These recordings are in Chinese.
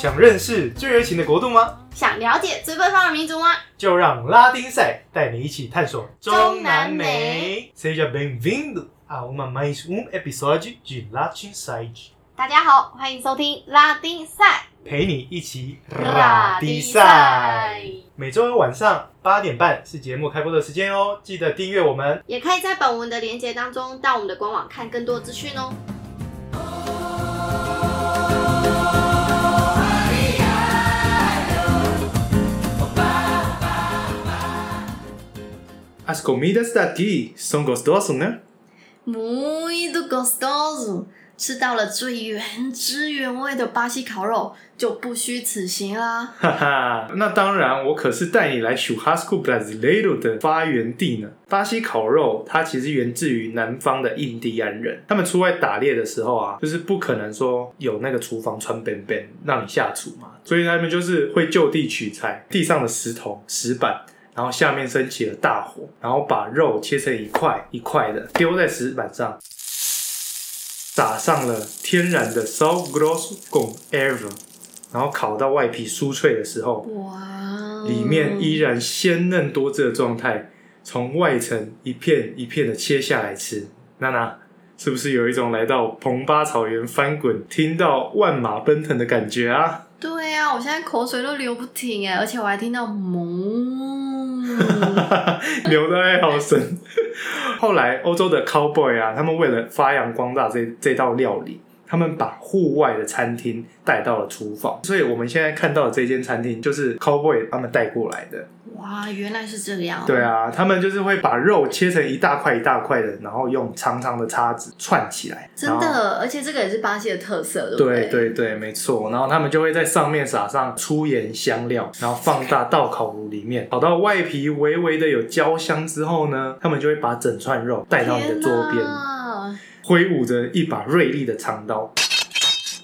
想认识最热情的国度吗？想了解最奔放的民族吗？就让拉丁赛带你一起探索中南美。Seja bem-vindo a uma mais um episódio de Latin Side，大家好，欢迎收听拉丁赛。陪你一起拉丁丁赛每周二晚上八点半是节目开播的时间哦，记得订阅我们。也可以在本文的连接当中到我们的官网看更多资讯哦。As comidas daqui são gostosas, né？Muito gostoso，吃到了最原汁原味的巴西烤肉，就不虚此行啦。哈哈，那当然，我可是带你来 Churrasco Brasileiro 的发源地呢。巴西烤肉它其实源自于南方的印第安人，他们出外打猎的时候啊，就是不可能说有那个厨房穿边边让你下厨嘛，所以他们就是会就地取材，地上的石头、石板。然后下面升起了大火，然后把肉切成一块一块的，丢在石板上，撒上了天然的 s a u grosso con erva，然后烤到外皮酥脆的时候，哇，里面依然鲜嫩多汁的状态，从外层一片一片的切下来吃。娜娜，是不是有一种来到蓬巴草原翻滚，听到万马奔腾的感觉啊？啊、我现在口水都流不停哎，而且我还听到哞。牛的爱好声。后来欧洲的 cowboy 啊，他们为了发扬光大这这道料理，他们把户外的餐厅带到了厨房，所以我们现在看到的这间餐厅就是 cowboy 他们带过来的。哇，原来是这样。对，啊，他们就是会把肉切成一大块一大块的，然后用长长的叉子串起来。真。的，而且这个也是巴西的特色，对不对对对对，没错。然后他们就会在上面撒上粗盐香料，然后放大到烤炉里面，烤到外皮微微的有焦香之后呢，他们就会把整串肉带到你的桌边，边。挥舞着一把锐利的长刀，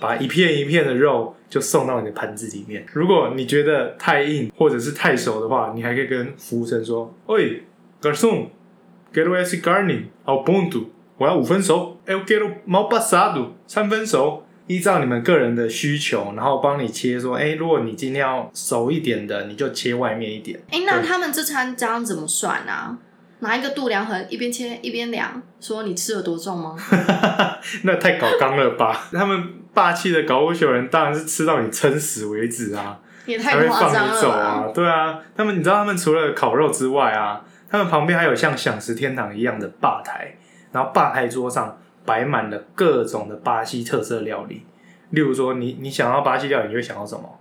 把一片一片的肉就送到你的盘子里面。如果你觉得太硬或者是太熟的话，你还可以跟服务生说：“喂，garçom，quero esse carne ao ponto，我要五分熟，eu quero mal passado，三分熟。”依照你们个人的需求，然后帮你切说，哎，如果你今天要熟一点的，你就切外面一点。哎，那他们这餐这样怎么算啊？拿一个度量衡，一边切一边量，说你吃了多重吗？那太搞纲了吧？他们霸气的搞乌朽人当然是吃到你撑死为止啊，也才会太夸张放你走了！啊！对啊，他们你知道他们除了烤肉之外啊，他们旁边还有像享食天堂一样的吧台，然后吧台桌上摆满了各种的巴西特色料理。例如说你，你想要巴西料理，你会想要什么？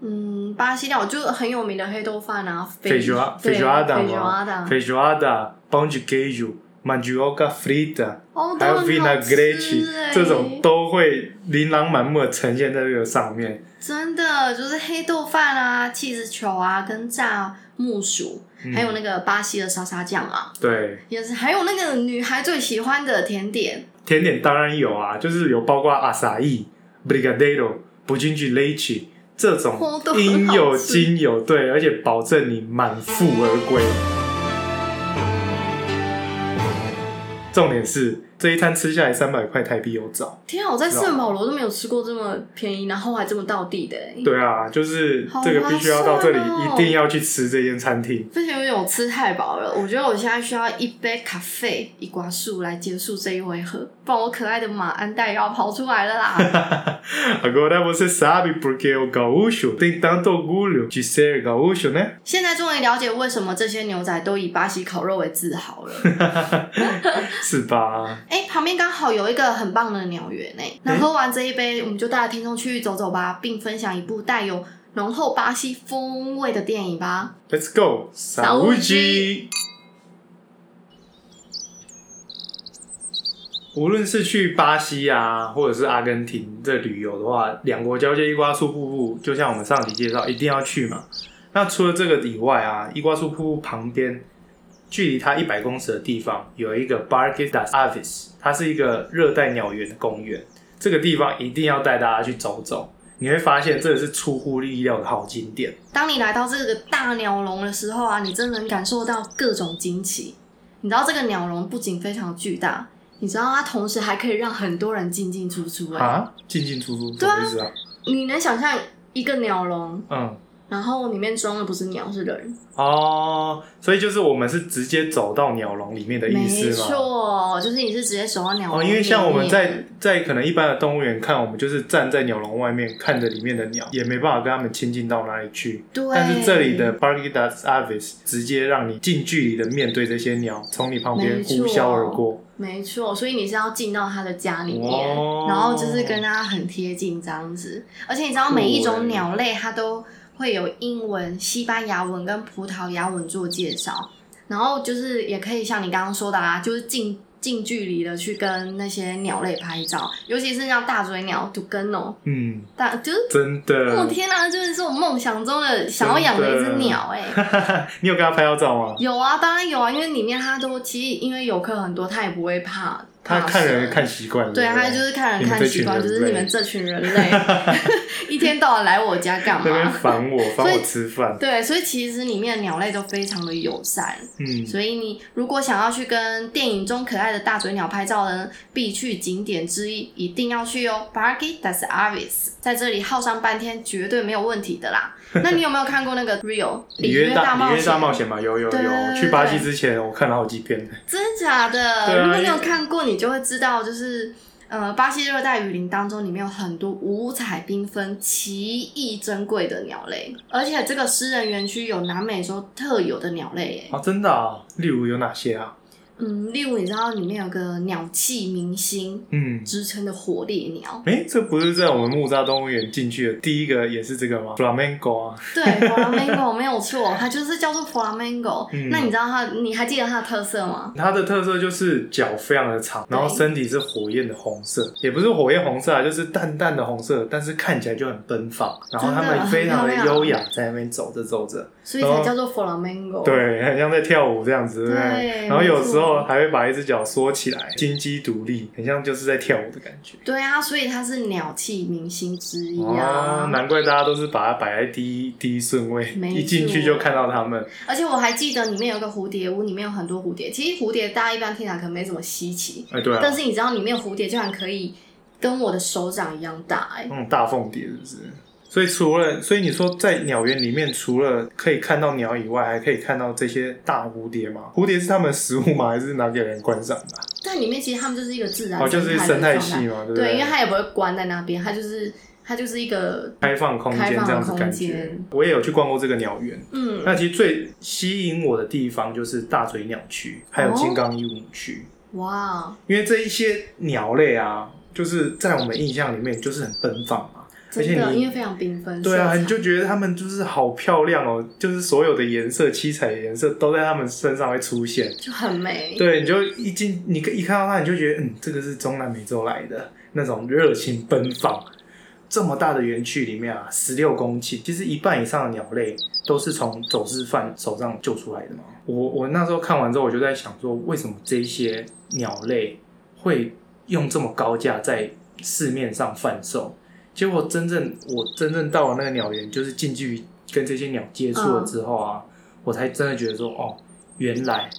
嗯，巴西料就很有名的黑豆饭啊，肥猪啊，对肥猪阿达肥猪阿吗？达，肥猪阿达、pão de queijo、mandioca frita，哦，还有都很好 vinaigrette 吃欸。这种都会琳琅满目的呈现在这个上面。真的就是黑豆饭啊、气质球啊，跟炸木薯，嗯。还有那个巴西的沙沙酱啊，对，也是，还有那个女孩最喜欢的甜点，甜点当然有啊，就是有包括阿萨伊、brigadeiro、不进去 leche 这种应有尽有，对，而且保证你满腹而归。重点是这一餐吃下来三百块台币有找。天啊！我在圣保罗都没有吃过这么便宜，然后还这么到地的欸，对啊，就是好这个必须要到这里，一定要去吃这间餐厅。之前有点我吃太饱了，我觉得我现在需要一杯咖啡一瓜树来结束这一回合，不然我可爱的马鞍带要跑出来了啦！Agora você sabe por que o gaúcho tem tanto orgulho de ser gaúcho, né？现在终于了解为什么这些牛仔都以巴西烤肉为自豪了。是吧？哎、旁边刚好有一个很棒的鸟园哎、那喝完这一杯，我们就带听众去走走吧，并分享一部带有浓厚巴西风味的电影吧。Let's go, saúde！无论是去巴西啊，或者是阿根廷这旅游的话，两国交界伊瓜苏瀑布，就像我们上集介绍，一定要去嘛。那除了这个以外啊，伊瓜苏瀑布旁边，距离它一百公尺的地方，有一个 Parque das Aves，它是一个热带鸟园的公园。这个地方一定要带大家去走走，你会发现这个是出乎意料的好景点。当你来到这个大鸟笼的时候啊，你真的能感受到各种惊奇。你知道这个鸟笼不仅非常巨大，你知道它同时还可以让很多人进进出出、欸。啊，进进出出什对啊？你能想象一个鸟笼，嗯，然后里面装的不是鸟，是人？哦，所以就是我们是直接走到鸟笼里面的意思吗？没错，就是你是直接走到鸟笼哦，因为像我们在在可能一般的动物园看，我们就是站在鸟笼外面看着里面的鸟，也没办法跟它们亲近到哪里去。对，但是这里的 Parque das Aves 直接让你近距离的面对这些鸟，从你旁边呼啸而过。没错，所以你是要进到他的家里面，哦然后就是跟它很贴近这样子。而且你知道每一种鸟类它都会有英文、西班牙文跟葡萄牙文做介绍，然后就是也可以像你刚刚说的啊，就是近近距离的去跟那些鸟类拍照，尤其是像大嘴鸟杜根哦，嗯，大就是。真我、哦。天哪、就是是我梦想中的想要养的一只鸟哎、你有跟它拍到照吗？有啊，当然有啊，因为里面它都其实因为游客很多，它也不会怕。它怕蛇看人看习惯了。对，不他就是看人看习惯，就是你们这群人类 一天到晚来我家干嘛？烦我，烦我吃饭。对，所以其实里面的鸟类都非常的友善，嗯，所以你如果想要去跟电影中可爱的大嘴鸟拍照呢，必去景点之一，一定要去哦 Parque das Aves，在这里耗上半天绝对没有问题的啦。那你有没有看过那个 Rio 里约大冒里约大？冒险嘛，有有有。去巴西之前，我看了好几遍。真的假的？如果你有看过，你就会知道，就是呃，巴西热带雨林当中，里面有很多五彩缤纷、奇异珍贵的鸟类，而且这个私人园区有南美洲特有的鸟类耶。啊，真的啊？例如有哪些啊？嗯，例如你知道里面有个鸟气明星嗯，之称的火烈鸟，哎、这不是在我们木栅动物园进去的第一个也是这个吗？Flamingo 啊，对，flamingo 没有错，它就是叫做 flamingo。嗯那你知道它，你还记得它的特色吗？它的特色就是脚非常的长，然后身体是火焰的红色，也不是火焰红色啊，就是淡淡的红色，但是看起来就很奔放。然后它们非常的优雅，在那边走着走着，所以才叫做 flamingo。对，很像在跳舞这样子，对然后有时没候还会把一只脚缩起来，金鸡独立，很像就是在跳舞的感觉。对啊，所以它是鸟气明星之一哦啊。，难怪大家都是把它摆在第一第一顺位，一进去就看到它们。而且我还记得里面有个蝴蝶屋，里面有很多蝴蝶。其实蝴蝶大家一般听起来可能没怎么稀奇，哎，对啊，但是你知道里面蝴蝶居然可以跟我的手掌一样大哎、那种大凤蝶是不是？所以除了，所以你说在鸟园里面，除了可以看到鸟以外，还可以看到这些大蝴蝶吗？蝴蝶是它们食物吗？还是拿给人观赏的啊？但里面其实它们就是一个自然哦，就是生生态系嘛，对不对，因为它也不会关在那边，它就是它就是一个开放空间这样子感觉。我也有去逛过这个鸟园，嗯那其实最吸引我的地方就是大嘴鸟区，还有金刚鹦鹉区，哇，因为这一些鸟类啊，就是在我们印象里面就是很奔放嘛。而且因为非常缤纷。对啊，你就觉得他们就是好漂亮哦，就是所有的颜色、七彩的颜色都在他们身上会出现。就很美。对，你就一进，你一看到它，你就觉得，嗯，这个是中南美洲来的那种热情奔放。这么大的园区里面啊，十六公顷，其实一半以上的鸟类都是从走私犯手上救出来的嘛。我我那时候看完之后，我就在想说，为什么这些鸟类会用这么高价在市面上贩售？结果真正我真正到了那个鸟园，就是近距离跟这些鸟接触了之后啊，我才真的觉得说，哦，原来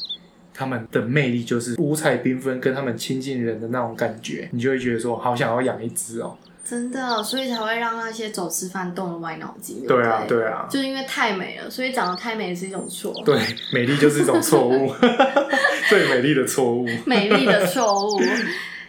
他们的魅力就是五彩缤纷，跟他们亲近人的那种感觉，你就会觉得说，好想要养一只哦。真的，所以才会让那些走吃饭动了歪脑筋。对啊，对啊，就是因为太美了，所以长得太美是一种错，对，美丽就是一种错误，最美丽的错误。美丽的错误。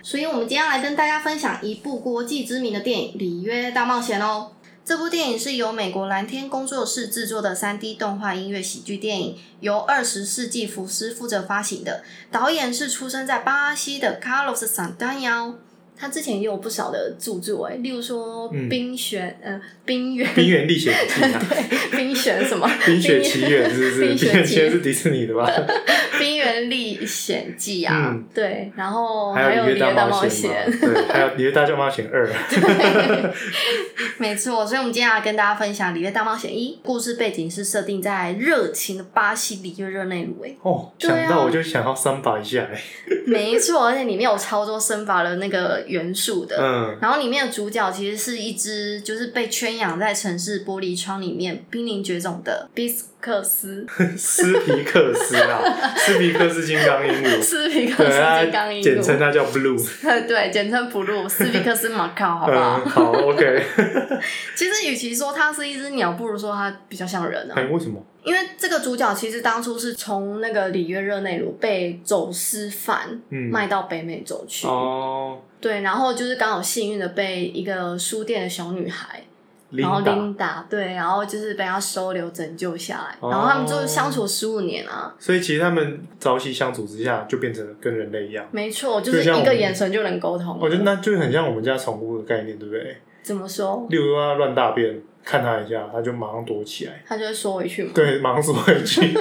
所以，我们今天要来跟大家分享一部国际知名的电影《里约大冒险》哦。这部电影是由美国蓝天工作室制作的 3D 动画音乐喜剧电影，由二十世纪福斯负责发行的。导演是出生在巴西的 Carlos Santana，他之前也有不少的著作哎，例如说嗯《冰雪》呃，《冰原》冰原历险记啊，对，冰雪什么？冰雪奇缘是不是？冰冰雪奇缘是迪士尼的吧？《冰原历险记》啊，嗯对，然后还有《《里约大冒险》，对，还有《里约大冒险二 》。没错，所以我们今天要跟大家分享《里约大冒险一》，故事背景是设定在热情的巴西里约热内卢。哎，哦，想到我就想要三把一下哎。没错，而且里面有超多生法的那个元素的。嗯，然后里面的主角其实是一只就是被圈养在城市玻璃窗里面濒临绝种的比斯克斯，斯皮克斯啊，斯皮克斯金刚鹦鹉，斯皮克，斯金刚鹦简称鹉，它叫 Blue。对，简称 blue，斯皮克斯马卡，好不好？嗯，好，OK。其实与其说它是一只鸟，不如说它比较像人啊。哎，为什么？因为这个主角其实当初是从那个里约热内卢被走私犯嗯，卖到北美洲去，哦，对，然后就是刚好幸运的被一个书店的小女孩，然后琳达，对，然后就是被她收留拯救下来，哦然后他们就相处十五年啊，所以其实他们朝夕相处之下，就变成跟人类一样。没错，就是一个眼神就能沟通。我觉得那就很像我们家宠物的概念，对不对？怎么说？例如它乱大便，看他一下，他就马上躲起来，他就会缩回去嘛，对，马上缩回去。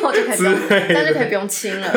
然后就可以这样就可以不用亲了。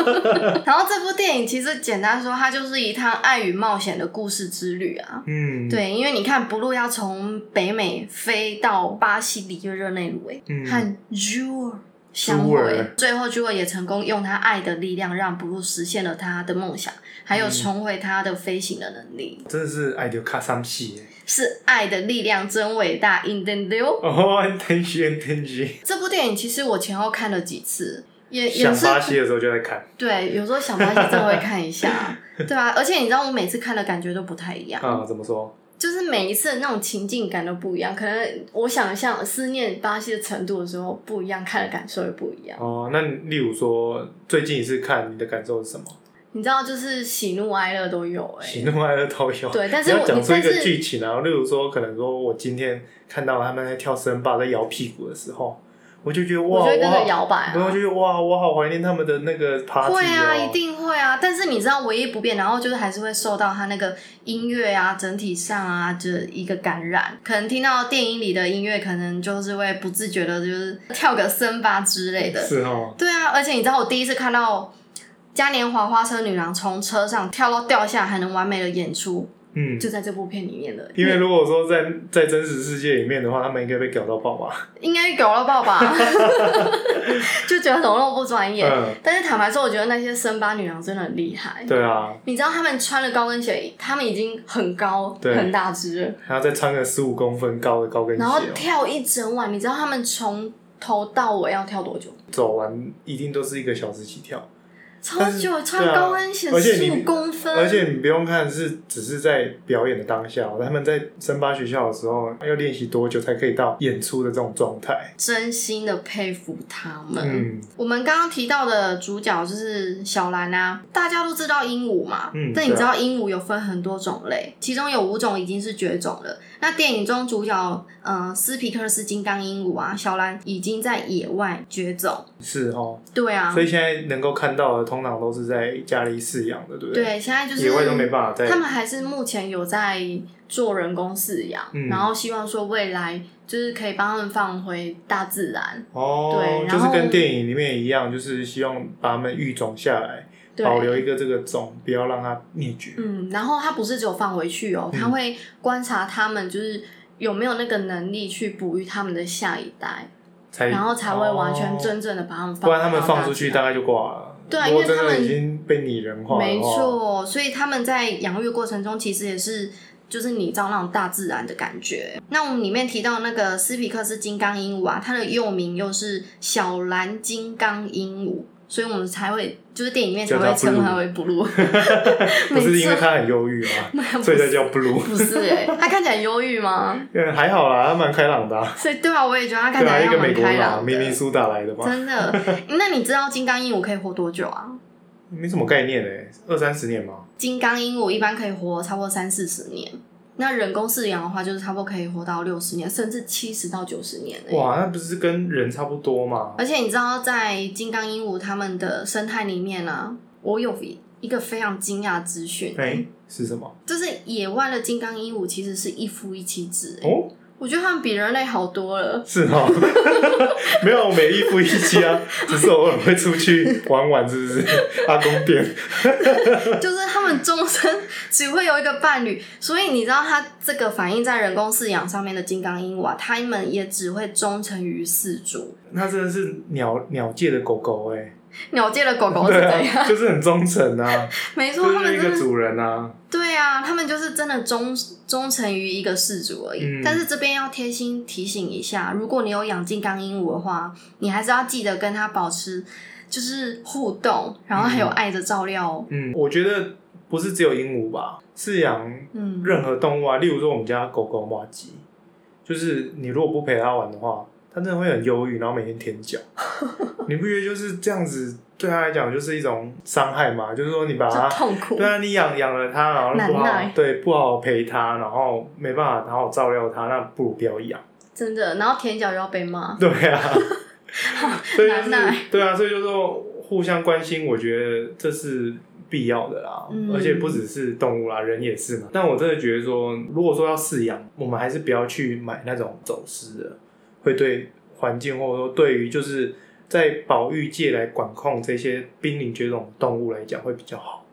然后这部电影其实简单说，它就是一趟爱与冒险的故事之旅啊。嗯，，对，因为你看，不路要从北美飞到巴西里约热内卢，诶，嗯和 Jewel 相朱会，最后 Jewel 也成功用他爱的力量让 Blue 实现了他的梦想，还有重回他的飞行的能力。真的是爱丢卡桑戏。是爱的力量真伟大 i n t e n d 哦 NTG，这部电影其实我前后看了几次，也也想是巴西的时候就在看。对，有时候想巴西真的会看一下，对啊，而且你知道我每次看的感觉都不太一样，啊，怎么说？就是每一次的那种情境感都不一样，可能我想象思念巴西的程度的时候不一样，看的感受也不一样。哦，那例如说最近一次看，你的感受是什么？你知道，就是喜怒哀乐都有哎、喜怒哀乐都有。对但是你要我讲出一个剧情啊，例如说，可能说我今天看到他们在跳森巴，在摇屁股的时候，我就觉得哇，我就会跟着摇摆啊。然后就觉得哇，我好怀念他们的那个 party 会啊，哦一定会啊！但是你知道，唯一不变，然后就是还是会受到他那个音乐啊，整体上啊的一个感染。可能听到电影里的音乐，可能就是会不自觉的，就是跳个森巴之类的。是哦，对啊，而且你知道，我第一次看到嘉年华花车女郎从车上跳到掉下还能完美的演出，嗯，就在这部片里面的。因为如果说在在真实世界里面的话，他们应该被搞到爆吧？应该搞到爆吧，就觉得怎么那么不专业。嗯，但是坦白说，我觉得那些森巴女郎真的很厉害。对啊，你知道他们穿了高跟鞋，他们已经很高、对很大只了，还要再穿个十五公分高的高跟鞋然后哦，跳一整晚。你知道他们从头到尾要跳多久？走完一定都是一个小时起跳。超久，穿高跟鞋十五公分，而且你不用看是只是在表演的当下，他们在森巴学校的时候要练习多久才可以到演出的这种状态？真心的佩服他们。嗯，我们刚刚提到的主角就是小兰啊，大家都知道鹦鹉嘛，嗯但你知道鹦鹉有分很多种类，其中有五种已经是绝种了。那电影中主角呃斯皮克斯金刚鹦鹉啊，小兰已经在野外绝种。是哦，对啊所，以现在能够看到的通常都是在家里饲养的，对不对？对，现在就是野外都没办法在他们还是目前有在做人工饲养，嗯然后希望说未来就是可以帮他们放回大自然。哦对，就是跟电影里面一样，就是希望把它们育种下来，对，保留一个这个种，不要让它灭绝。嗯，然后它不是只有放回去哦，嗯它会观察他们就是有没有那个能力去哺育他们的下一代，才然后才会完全哦真正的把它们放。不然他们放出去大概就挂了。对因为他们已经被拟人化没错，所以他们在养育过程中其实也是。就是你知道那种大自然的感觉。那我们里面提到那个斯皮克斯金刚鹦鹉啊，它的幼名又是小蓝金刚鹦鹉，所以我们才会就是电影里面才会称它为 blue。不是因为他很忧郁 吗？所以才叫 blue。不是哎、他看起来忧郁吗？嗯，还好啦，他蛮开朗的啊、所以对啊，我也觉得他看对啊，起来像一个美国蛮开朗，明明的。苏打来的嘛，真的，那你知道金刚鹦鹉可以活多久啊？没什么概念诶，二三十年吗。金刚鹦鹉一般可以活差不多三四十年，那人工饲养的话，就是差不多可以活到六十年，甚至七十到九十年、欸。哇，那不是跟人差不多吗？而且你知道，在金刚鹦鹉它们的生态里面呢、我有一个非常惊讶的资讯，哎、是什么？就是野外的金刚鹦鹉其实是一夫一妻制、欸。哦，我觉得他们比人类好多了。是哦，没有，每一夫一妻啊，只是偶尔会出去玩玩，是不是？阿公店，就是他们终身只会有一个伴侣，所以你知道它这个反映在人工饲养上面的金刚鹦鹉啊，它们也只会忠诚于饲主。那真的是鸟鸟界的狗狗哎、鸟界的狗狗是对怎样？啊，就是很忠诚啊，没错，就是他们一个主人啊。对啊，他们就是真的忠忠诚于一个氏族而已。嗯但是这边要贴心提醒一下，如果你有养金刚鹦鹉的话，你还是要记得跟它保持就是互动，然后还有爱的照料哦。嗯，我觉得不是只有鹦鹉吧，饲养嗯，任何动物啊，例如说我们家狗狗马吉，就是你如果不陪它玩的话，它真的会很忧郁，然后每天舔脚。你不觉得就是这样子对他来讲就是一种伤害吗？就是说你把就它，痛苦对。啊，你养养了他，然后不好对不好好陪他，然后没办法好好照料他，那不如不要养。真的，然后舔脚又要被骂，对啊，所以就是对啊，所以就是说互相关心，我觉得这是必要的啦。嗯而且不只是动物啦，人也是嘛。但我真的觉得说，如果说要饲养，我们还是不要去买那种走私的，会对环境或者说对于就是在保育界来管控这些濒临绝种动物来讲会比较好。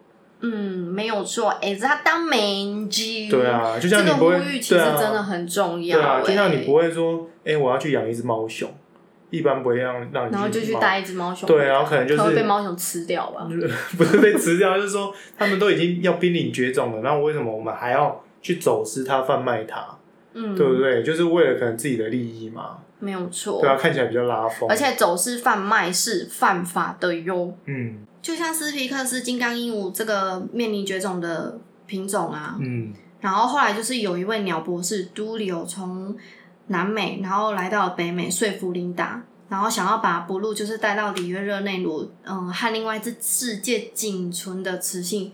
嗯，没有错，哎，它当美剧。对啊，就像你不会呼吁其实真的很重要。对啊，就像你哎不会说，哎、我要去养一只猫熊，一般不会让让你然后就去猫带一只猫熊，对，然后可能就是会被猫熊吃掉吧？不是被吃掉，就是说他们都已经要濒临绝种了，那为什么我们还要去走私它、贩卖它？嗯，对不对？就是为了可能自己的利益嘛，没有错。对啊，看起来比较拉风。而且走私贩卖是犯法的哟。嗯就像斯皮克斯金刚鹦鹉这个面临绝种的品种啊，嗯然后后来就是有一位鸟博士都里有从南美，然后来到了北美，说服琳达，然后想要把布鲁就是带到里约热内卢，嗯，和另外一只世界仅存的雌性，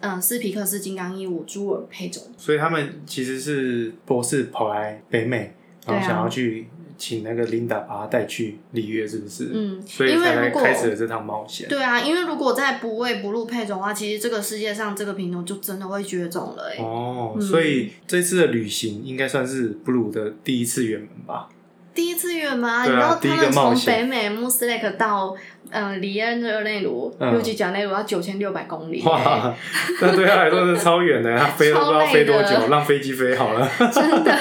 嗯，斯皮克斯金刚鹦鹉朱尔配种。所以他们其实是博士跑来北美，然后想要去请那个琳达把他带去里约，是不是？嗯所以才开始了这趟冒险。对啊，因为如果再不喂不入配种的话，其实这个世界上这个品种就真的会绝种了哎、哦，嗯所以这次的旅行应该算是布鲁的第一次远门吧？第一次远门啊，你知道他们从北美穆斯雷克到呃里恩热内卢、嗯尤其加内卢要九千六百公里、哇，那对他来说是超远的，他飞都不知道飞多久，让飞机飞好了。真的。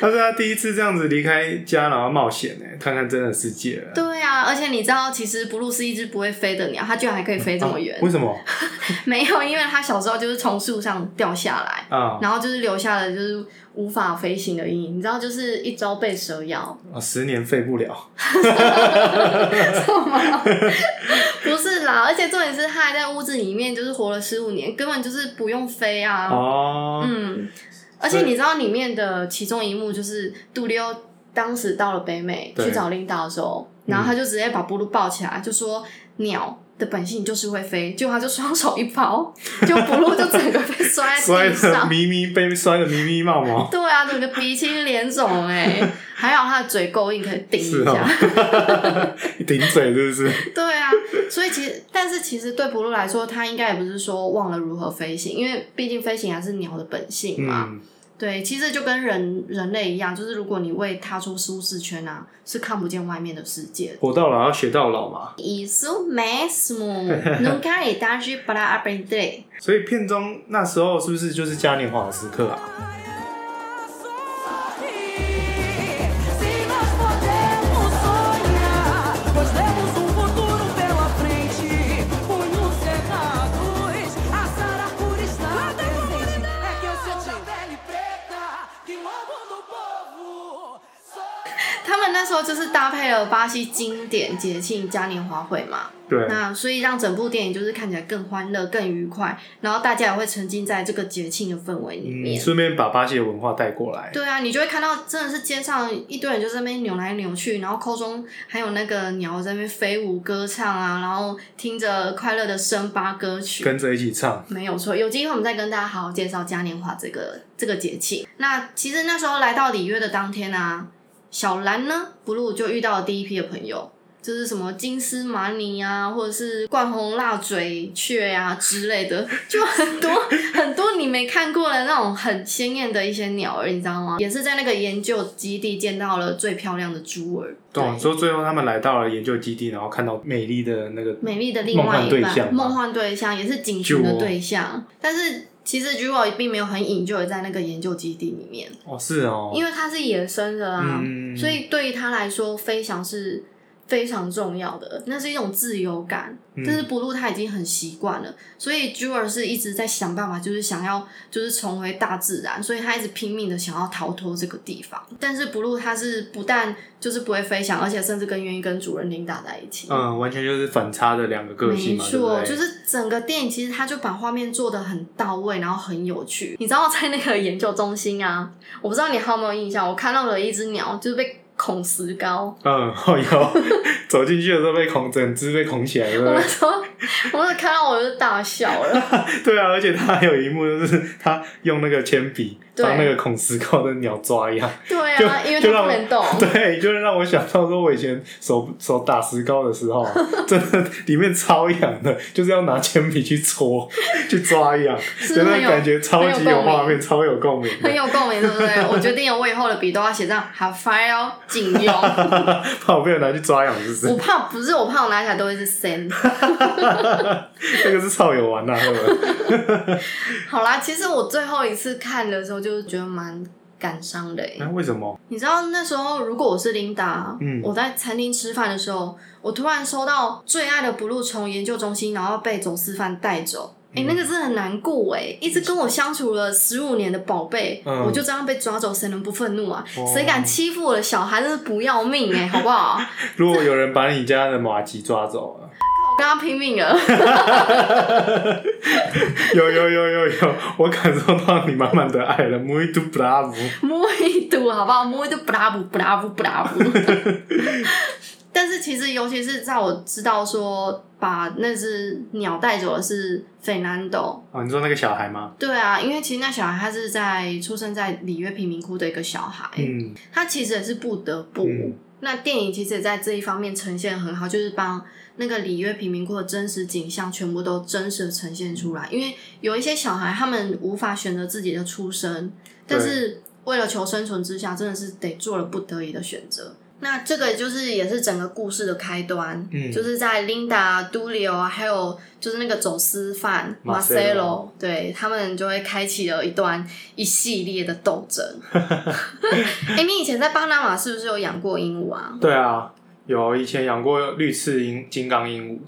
他是他第一次这样子离开家，然后冒险呢，看看真的世界了。对啊，而且你知道，其实布鲁是一只不会飞的鸟，它居然还可以飞这么远。啊为什么没有，因为它小时候就是从树上掉下来，啊？然后就是留下了就是无法飞行的阴影。你知道，就是一朝被蛇咬，啊十年废不了。不是啦。而且重点是，它还在屋子里面就是活了十五年，根本就是不用飞啊。哦，嗯，而且你知道里面的其中一幕就是杜利欧当时到了北美去找领导的时候，然后他就直接把布鲁抱起来，就说鸟。的本性就是会飞，结果他就双手一抛，就布鲁就整个被摔在地上。咪咪被摔的咪咪冒毛。对啊，整个鼻青脸肿哎，还好他的嘴够硬，可以顶一是下。哦，顶嘴是不是？对啊，所以其实，但是其实对布鲁来说，他应该也不是说忘了如何飞行，因为毕竟飞行还是鸟的本性嘛。嗯，对，其实就跟人人类一样，就是如果你未踏出舒适圈啊，是看不见外面的世界的。活到老要学到老嘛。Isso mesmo, nunca é tarde para aprender。所以片中那时候是不是就是嘉年华的时刻啊？那时候就是搭配了巴西经典节庆嘉年华会嘛，对，那所以让整部电影就是看起来更欢乐、更愉快，然后大家也会沉浸在这个节庆的氛围里嗯，面。顺便把巴西的文化带过来。对啊，你就会看到真的是街上一堆人就在那边扭来扭去，然后空中还有那个鸟在那边飞舞歌唱啊，然后听着快乐的森巴歌曲。跟着一起唱，没有错，有机会我们再跟大家好好介绍嘉年华这个这个节庆。那其实那时候来到里约的当天啊，小兰呢，布鲁就遇到了第一批的朋友，就是什么金丝马尼啊，或者是冠红蜡嘴雀啊之类的，就很多 很多你没看过的那种很鲜艳的一些鸟儿，你知道吗？也是在那个研究基地见到了最漂亮的猪儿，懂？说最后他们来到了研究基地，然后看到美丽的那个美丽的另外一半梦幻对象也是警群的对象，但是其实 g u o 并没有很 enjoy 在那个研究基地里面，哦，是哦，因为它是野生的啊，嗯所以对于他来说，飞翔是非常重要的，那是一种自由感。嗯但是 Blue 他已经很习惯了，所以 Jewel 是一直在想办法，就是想要就是重回大自然，所以他一直拼命的想要逃脱这个地方。但是 Blue 他是不但就是不会飞翔，而且甚至更愿意跟主人琳达在一起。嗯，完全就是反差的两个个性没错，对？就是整个电影其实他就把画面做的很到位，然后很有趣。你知道在那个研究中心啊，我不知道你还有没有印象，我看到了一只鸟，就是被孔石膏。嗯，哦有走进去的时候被恐整只被恐起来，了我那我那看到我就大笑了。对啊，而且他还有一幕就是他用那个铅笔对帮那个恐石膏的鸟抓一样，对就啊，因为它不能动。对，就是让我想到说，我以前手手打石膏的时候啊，真的里面超痒的，就是要拿铅笔去戳、去抓痒，真的感觉超级有画面，超有共鸣。很有共鸣，对不对？我决定了，我以后的笔都要写上 “have file 禁用”。怕我被人拿去抓痒，是不是？我怕不是，我怕我拿起来都会是 sen。那个是超有玩呐、啊，对不对？好啦，其实我最后一次看的时候，就是觉得蛮感伤的欸那、为什么？你知道那时候，如果我是琳达，嗯我在餐厅吃饭的时候，我突然收到最爱的 blue 从研究中心，然后被走私犯带走。哎、嗯那个真的很难过哎！一直跟我相处了十五年的宝贝，嗯我就这样被抓走，谁能不愤怒啊？哦谁敢欺负我的小孩，真是不要命哎，好不好？如果有人把你家的马吉抓走了，我跟他拼命了，有有有有有，我感受到你满满的爱了，muito bravo。摸一堵好不好？摸一堵，布拉布布拉布布拉布。但是其实，尤其是在我知道说把那只鸟带走的是费南多，哦，你说那个小孩吗？对啊，因为其实那小孩他是在出生在里约贫民窟的一个小孩，嗯他其实也是不得不。嗯那电影其实也在这一方面呈现得很好，就是帮那个里约贫民窟的真实景象全部都真实的呈现出来。因为有一些小孩他们无法选择自己的出生，但是为了求生存之下，真的是得做了不得已的选择。那这个就是也是整个故事的开端，嗯就是在 Linda、d u l i o 还有就是那个走私犯 Marcelo 对他们就会开启了一段一系列的斗争。哎、你以前在巴拿马是不是有养过鹦鹉啊？对啊，有以前养过绿翅鹦、金刚鹦鹉，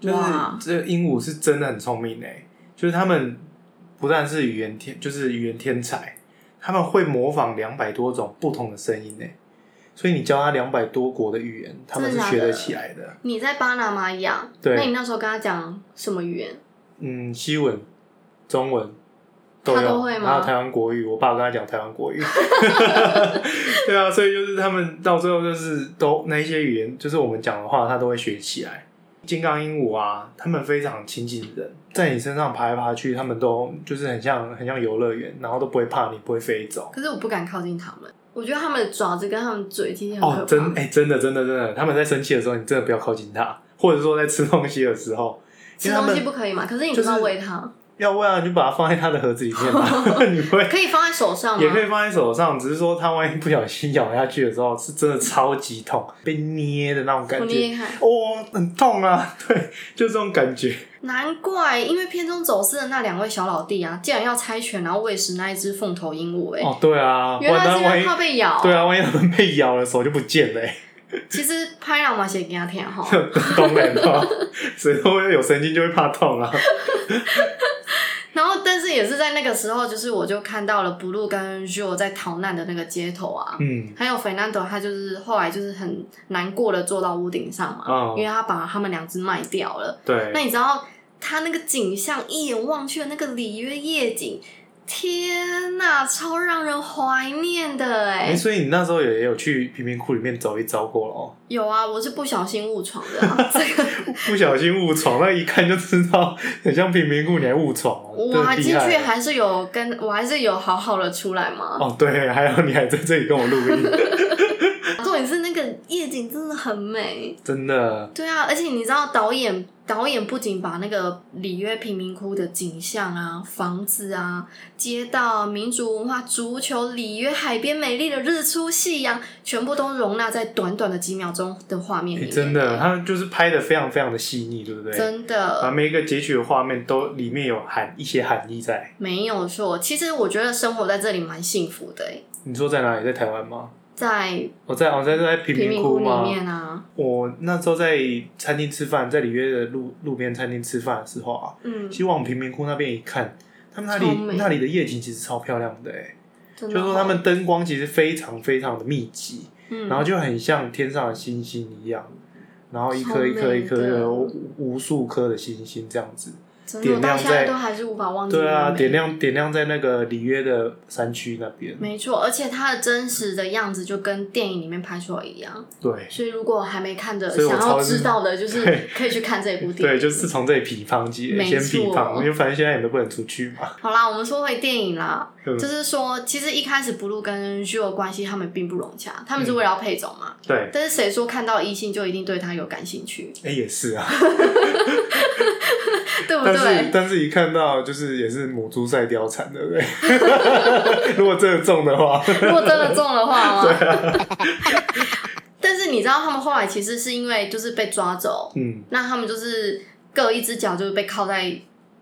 就是哇这个鹦鹉是真的很聪明诶，就是他们不但是语言天，就是语言天才，他们会模仿两百多种不同的声音诶，所以你教他两百多国的语言，他们是学得起来的。你在巴拿马养，对那你那时候跟他讲什么语言？嗯，西文、中文都有，还有台湾国语，我爸跟他讲台湾国语。对啊，所以就是他们到最后就是都那一些语言，就是我们讲的话，他都会学起来。金刚鹦鹉啊，他们非常亲近人，在你身上爬来爬去，他们都就是很像很像游乐园，然后都不会怕你，不会飞走。可是我不敢靠近他们，我觉得他们的爪子跟他们嘴其实很可怕。哦，真哎、真的真的真的，他们在生气的时候，你真的不要靠近它，或者说在吃东西的时候，吃东西不可以嘛？可是你不就是要喂它，要喂啊，你就把它放在它的盒子里面嘛，你不会可以放在手上吗？也可以放在手上，只是说它万一不小心咬下去的时候，是真的超级痛，被捏的那种我感觉，捏看，哦，很痛啊，对，就这种感觉。难怪，因为片中走私的那两位小老弟啊，竟然要猜拳，然后喂食那一只凤头鹦鹉、哎、哦，对啊，原来是怕被咬。对啊，万一他们被咬了，手就不见了、欸，其实拍让嘛写给他听哈。当然了，谁都会有神经就会怕痛啊。也是在那个时候，就是我就看到了 Blue 跟 Jo 在逃难的那个街头啊，嗯，还有 Fernando，他就是后来就是很难过的坐到屋顶上嘛，哦。因为他把他们两只卖掉了。对。那，你知道他那个景象，一眼望去的那个里约夜景，天呐，超让人怀念的哎、哎、所以你那时候也有去贫民窟里面走一遭过了哦，有啊，我是不小心误闯的、啊，这 个不小心误闯，那一看就知道 很像贫民窟，你还误闯哦，我还进去还是有跟我还是有好好的出来嘛。哦，对，还有你还在这里跟我录音，重点是那个夜景真的很美。真的，对啊，而且你知道导演导演不仅把那个里约贫民窟的景象啊、房子啊、街道、民族文化、足球、里约海边美丽的日出夕阳，全部都容纳在短短的几秒钟的画面里。真的，他就是拍的非常非常的细腻，对不对？真把的每一个截取的画面都里面有含一些含义在。没有错。其实我觉得生活在这里蛮幸福的欸诶。你说在哪里？在台湾吗？在我在我在在贫贫民窟里吗？面啊，我那时候在餐厅吃饭，在里约的路路边餐厅吃饭的时候啊，嗯，其实往贫民窟那边一看，他们那超美。里那里的夜景其实超漂亮的哎、就是说他们灯光其实非常非常的密集，嗯，然后就很像天上的星星一样，然后一颗一颗超美一颗的。有无无数颗的星星这样子。真的我到点亮在现在都还是无法忘记。对啊，点。亮点亮在那个里约的山区那边。没错，而且它的真实的样子就跟电影里面拍出来一样，对所以如果还没看的，想要知道的，就是可以去看这部电影。对，就是从这里批判起，没先批错判，因为反正现在也都不能出去嘛。好啦，我们说回电影啦，嗯就是说，其实一开始 Blue 跟 Joe 的关系，他们并不融洽，他们是为了要配种嘛。对，但是谁说看到异性就一定对他有感兴趣，哎、也是啊。对不但是对？但是一看到就是也是母猪赛貂蝉，对不对？如果真的中的话，如果真的中的话 但是你知道，他们后来其实是因为就是被抓走，嗯，那他们就是各一只脚就是被铐在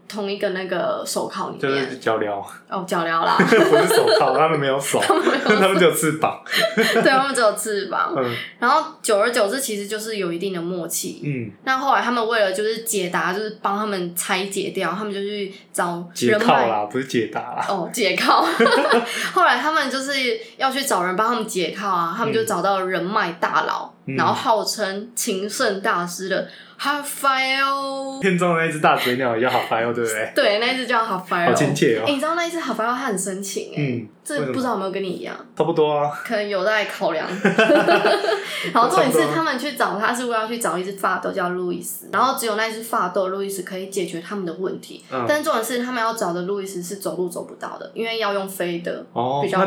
同一个那个手铐里就面，是脚镣，哦，脚镣啦，不是手铐，他们没有手，他们只有翅膀。对，他们只有翅膀。嗯然后久而久之，其实就是有一定的默契。嗯，那后来他们为了就是解答，就是帮他们拆解掉，他们就去找解。铐啦，不是解答啦。哦，解铐。后来他们就是要去找人帮他们解铐啊，他们就找到人脉大佬，嗯然后号称情圣大师的 Rafael。片中的那只大嘴鸟也叫好烦哦，对不对？对，那一只叫。好亲切哦欸你知道那一只 Rafael 它很深情哎、嗯这不知道有没有跟你一样？差不多啊。可能有待考量。然后重点是他们去找他是为了要去找一只发豆叫路易斯，然后只有那只发豆路易斯可以解决他们的问题。嗯但是重点是他们要找的路易斯是走路走不到的，因为要用飞的，哦比，较快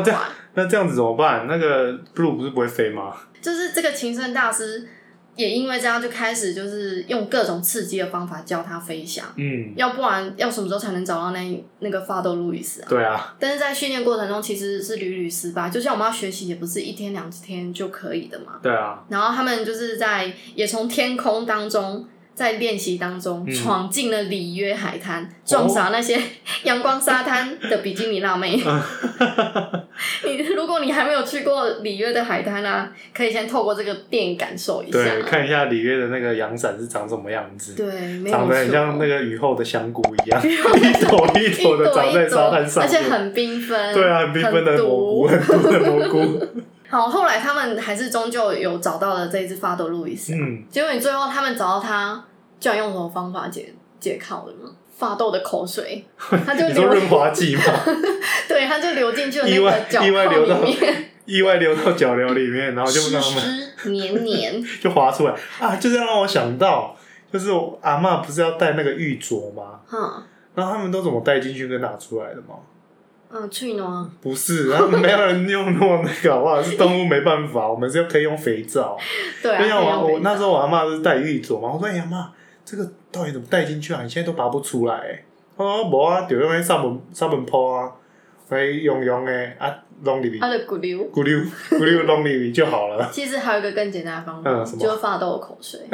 那这样。子怎么办？那个 blue 不是不会飞吗？就是这个情圣大师也因为这样就开始就是用各种刺激的方法教它飞翔。嗯，要不然要什么时候才能找到那那个发豆路易斯啊？对啊，但是在训练过程中其实是屡屡失败，就像我们要学习，也不是一天两天就可以的嘛。对啊，然后他们就是在也从天空当中，在练习当中嗯闯进了里约海滩，撞傻那些 阳光沙滩的比基尼辣妹。你如果你还没有去过里约的海滩啊，可以先透过这个电影感受一下。对，看一下里约的那个阳伞是长什么样子，对，长得很像那个雨后的香菇一样，一朵一一朵的朵长在，沙滩上面，而且很缤纷。对啊，很缤纷的蘑菇，毒很毒的蘑菇，好，后来他们还是终究有找到了这一只发豆路易斯啊。嗯，结果你最后他们找到他，居然用什么方法解解铐的吗？发豆的口水，他就 流，润滑剂吗？对，他就流进去了意外那个脚意外流到铐里面，意外流到脚流里面，然后就湿让他们湿黏黏。就滑出来啊！就是让我想到，就是我阿嬷不是要带那个玉镯吗？嗯，然后他们都怎么带进去跟拿出来的吗？嗯，去呢？不是，然后没有人用弄那个，好不好？是动物没办法，我们是可以用肥皂。对啊，因为我我那时候我阿妈是带玉镯嘛，我说哎呀妈，这个到底怎么带进去啊？你现在都拔不出来、欸。他说无啊，就用那沙文三文泡啊，来用用的啊，弄里面它的骨溜。咕溜咕溜弄里面就好了。其实还有一个更简单的方法，嗯什么就是发豆的口水。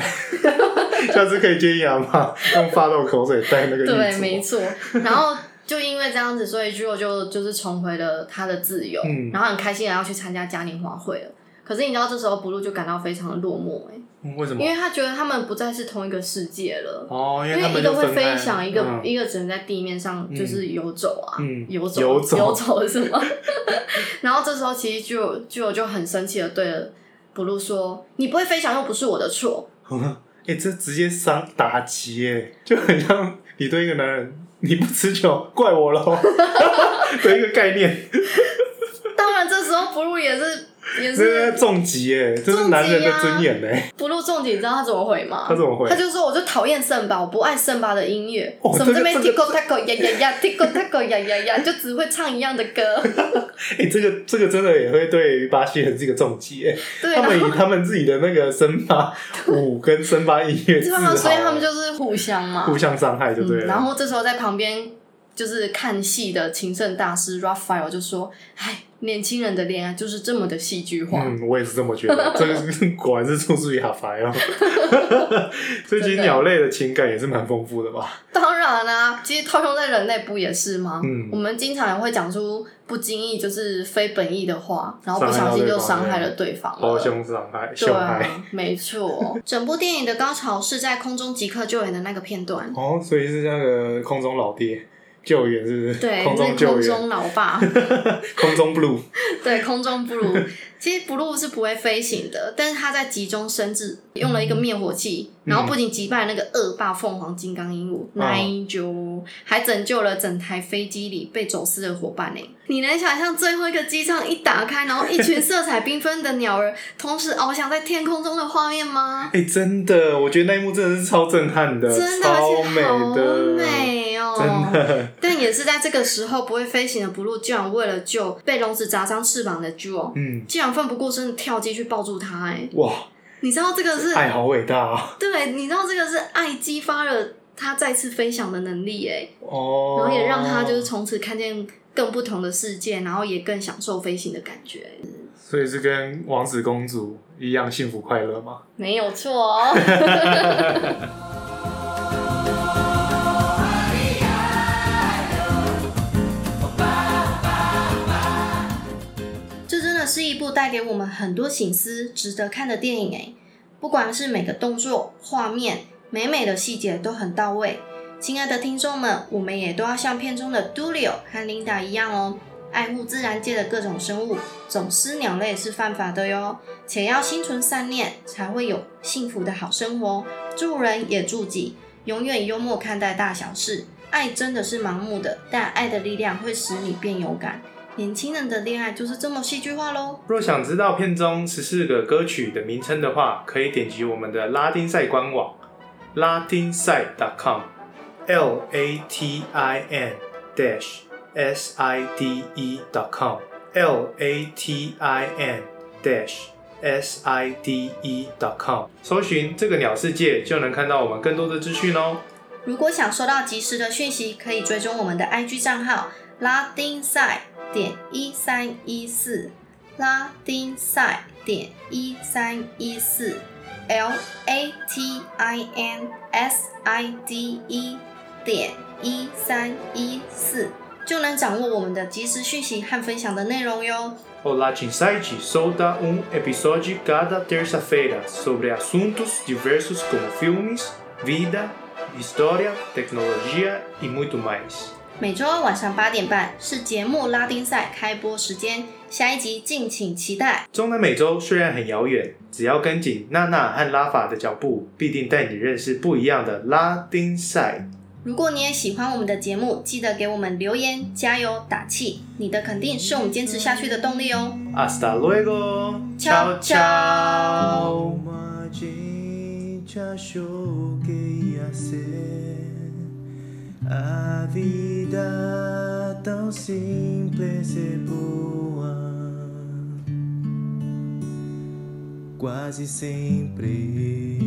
下次可以建议阿妈用发豆口水带那个玉对，没错。然后就因为这样子，所以 Gio 就就是重回了他的自由，嗯然后很开心的要去参加嘉年华会了。可是你知道，这时候 Blue 就感到非常的落寞哎、嗯为什么因？为他觉得他们不再是同一个世界了。哦，因因为一个会飞翔，一个、嗯一个只能在地面上就是游走啊，嗯游走游走游走是吗？然后这时候其实就就就很生气的对了 Blue 说：“你不会飞翔又不是我的错。哎、这直接伤打击哎，就很像你对一个男人，你不持久，怪我喽 的一个概念，” 当然，这时候哺乳也是也这是是重击哎，这是男人的尊严哎。Blue 重疾，你知道他怎么回吗？他怎么回他就说：“我就讨厌圣巴，我不爱圣巴的音乐，哦什么这边这 tico 个 taco 呀呀呀，tico taco 呀呀呀，就只会唱一样的歌。哎、这个这个真的也会对巴西人是一个重击哎，对，他们以他们自己的那个生发舞跟生发音乐 所以他们就是互相嘛。互相伤害，就对了。嗯，然后这时候在旁边就是看戏的情圣大师 Raphael 就说：“哎，年轻人的恋爱就是这么的戏剧化。嗯，我也是这么觉得，这个是果然是出自于哈法哦。所以其实鸟类的情感也是蛮丰富的吧？当然啦、其实套用在人类不也是吗？嗯我们经常也会讲出不经意就是非本意的话，然后不小心就伤害了对方了。包凶伤害，对。啊，没错。整部电影的高潮是在空中即刻救援的那个片段。哦，所以是那个空中老爹救援，是不是？对，空中救援，空中老爸，空中 blue。对，空中 blue。其实 blue 是不会飞行的，但是他在急中生智，用了一个灭火器，然后不仅击败了那个恶霸凤凰金刚鹦鹉哦 Nigel，还拯救了整台飞机里被走私的伙伴呢。你能想象最后一个机舱一打开，然后一群色彩缤纷的鸟儿 同时翱翔在天空中的画面吗？哎、真的，我觉得那一幕真的是超震撼的，真的，而超且好的，美哦！真的。但也是在这个时候，不会飞行的 Blue 居然为了救被笼子砸伤翅膀的 Jewel，嗯，竟然奋不顾身的跳机去抱住他。哎，哇，你知道这个是爱好伟大啊！对，你知道这个是爱激发了他再次飞翔的能力，哎，哦，然后也让他就是从此看见更不同的世界，然后也更享受飞行的感觉。所以是跟王子公主一样幸福快乐吗？没有错哦。是一部带给我们很多醒思、值得看的电影诶。不管是每个动作、画面、美美的细节都很到位。亲爱的听众们，我们也都要像片中的 Dulio 和 Linda 一样哦，爱护自然界的各种生物，走私鸟类是犯法的哟，且要心存善念，才会有幸福的好生活。助人也助己，永远幽默看待大小事。爱真的是盲目的，但爱的力量会使你变勇敢。年轻人的恋爱就是这么戏剧化喽。若想知道片中十四个歌曲的名称的话，可以点击我们的拉丁赛官网拉丁赛 .com，l a t i n dash s i d e dot .com，l a t i n dash s i d e .com，搜寻这个鸟世界就能看到我们更多的资讯哦。如果想收到及时的讯息，可以追踪我们的 IG 账号拉丁赛 点一三一四，拉丁赛点一三一四，L A T I N S I D E 点一三一四，就能掌握我们的及时讯息和分享的内容哟。 Olá, Insight solta um episódio cada terça-feira sobre assuntos diversos como filmes, vida, história, tecnologia e muito mais. 每周二晚上八点半是节目拉丁赛开播时间，下一集敬请期待。中南美洲虽然很遥远，只要跟紧娜娜和拉法的脚步，必定带你认识不一样的拉丁赛。如果你也喜欢我们的节目，记得给我们留言，加油打气，你的肯定是我们坚持下去的动力哦。Hasta luego, Tchau, a vida tão simples e boa, quase sempre.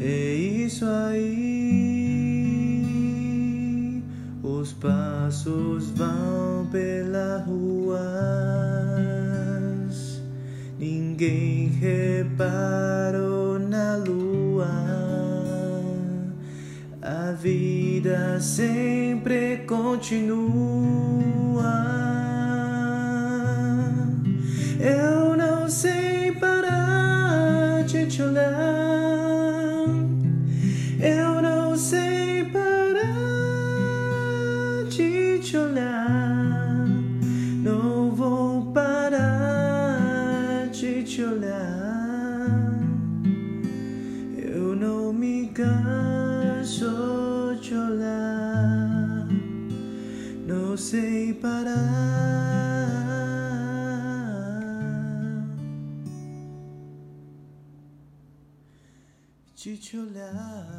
É isso aí. Os passos vão pelas ruas. Ninguém reparou na lua. A vida sempre continua. Te olhar.